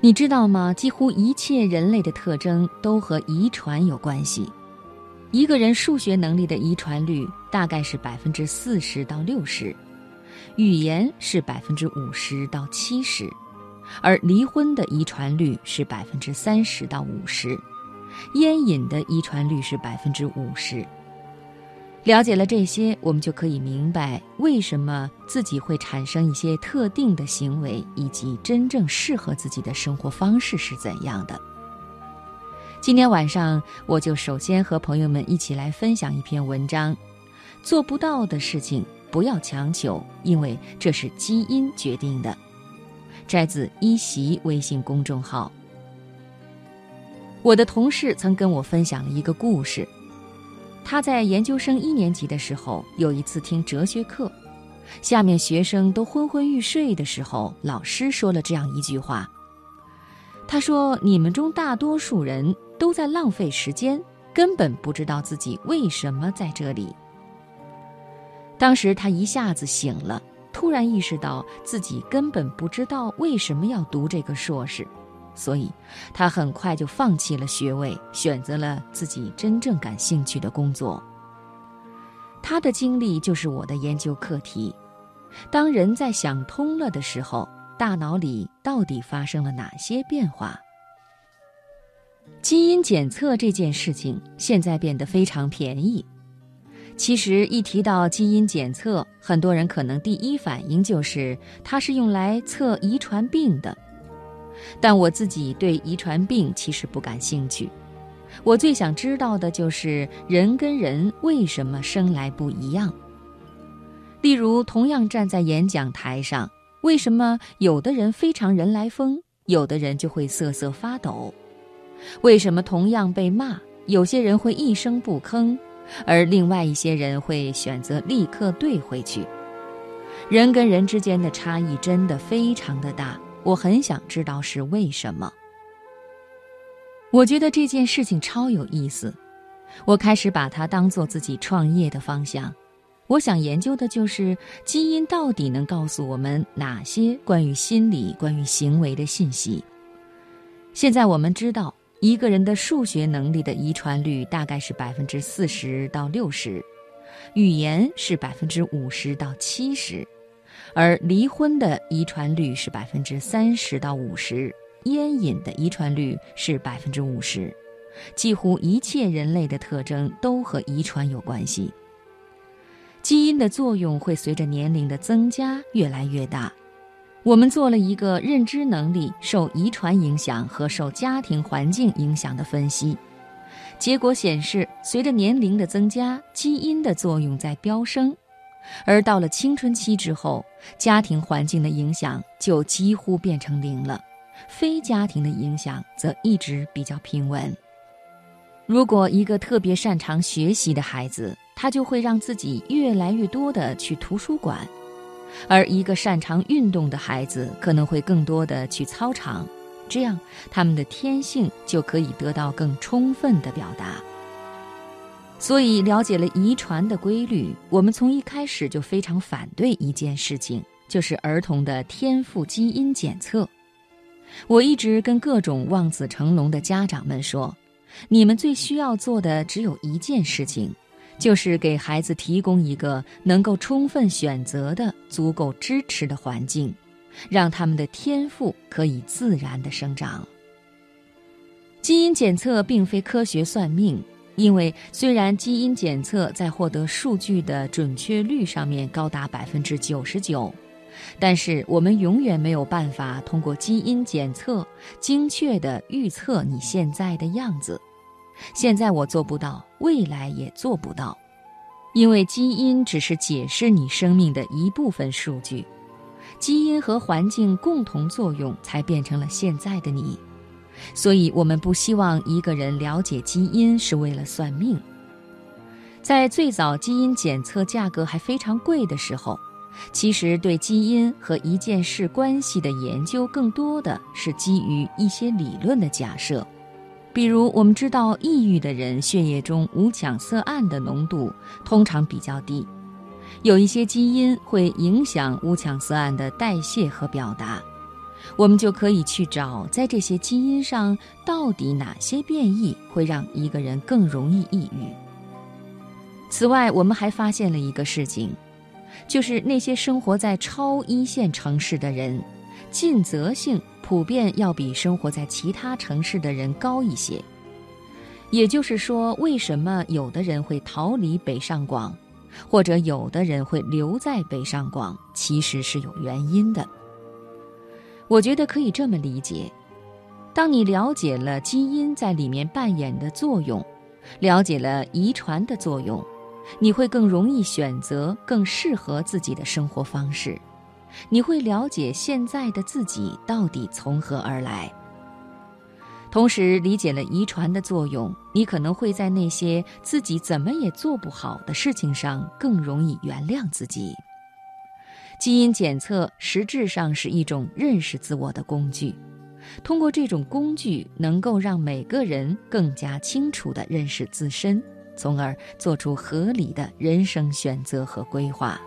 你知道吗？几乎一切人类的特征都和遗传有关系。一个人数学能力的遗传率大概是百分之四十到六十，语言是百分之五十到七十，而离婚的遗传率是百分之三十到五十，烟瘾的遗传率是百分之五十。了解了这些，我们就可以明白为什么自己会产生一些特定的行为，以及真正适合自己的生活方式是怎样的。今天晚上，我就首先和朋友们一起来分享一篇文章：做不到的事情不要强求，因为这是基因决定的。摘自一席微信公众号。我的同事曾跟我分享了一个故事。他在研究生一年级的时候，有一次听哲学课，下面学生都昏昏欲睡的时候，老师说了这样一句话。他说：“你们中大多数人都在浪费时间，根本不知道自己为什么在这里。”当时他一下子醒了，突然意识到自己根本不知道为什么要读这个硕士。所以，他很快就放弃了学位，选择了自己真正感兴趣的工作。他的经历就是我的研究课题。当人在想通了的时候，大脑里到底发生了哪些变化？基因检测这件事情现在变得非常便宜。其实，一提到基因检测，很多人可能第一反应就是它是用来测遗传病的。但我自己对遗传病其实不感兴趣，我最想知道的就是人跟人为什么生来不一样。例如，同样站在演讲台上，为什么有的人非常人来疯，有的人就会瑟瑟发抖？为什么同样被骂，有些人会一声不吭，而另外一些人会选择立刻怼回去？人跟人之间的差异真的非常的大。我很想知道是为什么。我觉得这件事情超有意思，我开始把它当做自己创业的方向。我想研究的就是基因到底能告诉我们哪些关于心理、关于行为的信息。现在我们知道，一个人的数学能力的遗传率大概是百分之四十到六十，语言是百分之五十到七十。而离婚的遗传率是百分之三十到五十，烟瘾的遗传率是百分之五十，几乎一切人类的特征都和遗传有关系。基因的作用会随着年龄的增加越来越大。我们做了一个认知能力受遗传影响和受家庭环境影响的分析，结果显示，随着年龄的增加，基因的作用在飙升。而到了青春期之后，家庭环境的影响就几乎变成零了，非家庭的影响则一直比较平稳。如果一个特别擅长学习的孩子，他就会让自己越来越多的去图书馆；而一个擅长运动的孩子，可能会更多的去操场，这样他们的天性就可以得到更充分的表达。所以，了解了遗传的规律，我们从一开始就非常反对一件事情，就是儿童的天赋基因检测。我一直跟各种望子成龙的家长们说，你们最需要做的只有一件事情，就是给孩子提供一个能够充分选择的、足够支持的环境，让他们的天赋可以自然的生长。基因检测并非科学算命。因为虽然基因检测在获得数据的准确率上面高达百分之九十九，但是我们永远没有办法通过基因检测精确地预测你现在的样子。现在我做不到，未来也做不到，因为基因只是解释你生命的一部分数据，基因和环境共同作用才变成了现在的你。所以，我们不希望一个人了解基因是为了算命。在最早基因检测价格还非常贵的时候，其实对基因和一件事关系的研究更多的是基于一些理论的假设。比如，我们知道抑郁的人血液中五羟色胺的浓度通常比较低，有一些基因会影响五羟色胺的代谢和表达。我们就可以去找在这些基因上到底哪些变异会让一个人更容易抑郁。此外，我们还发现了一个事情，就是那些生活在超一线城市的人，尽责性普遍要比生活在其他城市的人高一些。也就是说，为什么有的人会逃离北上广，或者有的人会留在北上广，其实是有原因的。我觉得可以这么理解：当你了解了基因在里面扮演的作用，了解了遗传的作用，你会更容易选择更适合自己的生活方式。你会了解现在的自己到底从何而来。同时理解了遗传的作用，你可能会在那些自己怎么也做不好的事情上更容易原谅自己。基因检测实质上是一种认识自我的工具，通过这种工具，能够让每个人更加清楚地认识自身，从而做出合理的人生选择和规划。